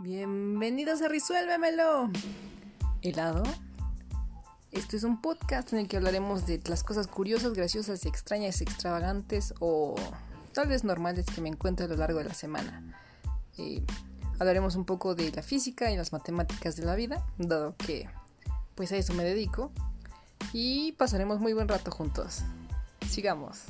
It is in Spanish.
Bienvenidos a Risuélvemelo. ¿Helado? Esto es un podcast en el que hablaremos de las cosas curiosas, graciosas, extrañas, extravagantes o tal vez normales que me encuentro a lo largo de la semana. Eh, hablaremos un poco de la física y las matemáticas de la vida, dado que pues a eso me dedico. Y pasaremos muy buen rato juntos. Sigamos.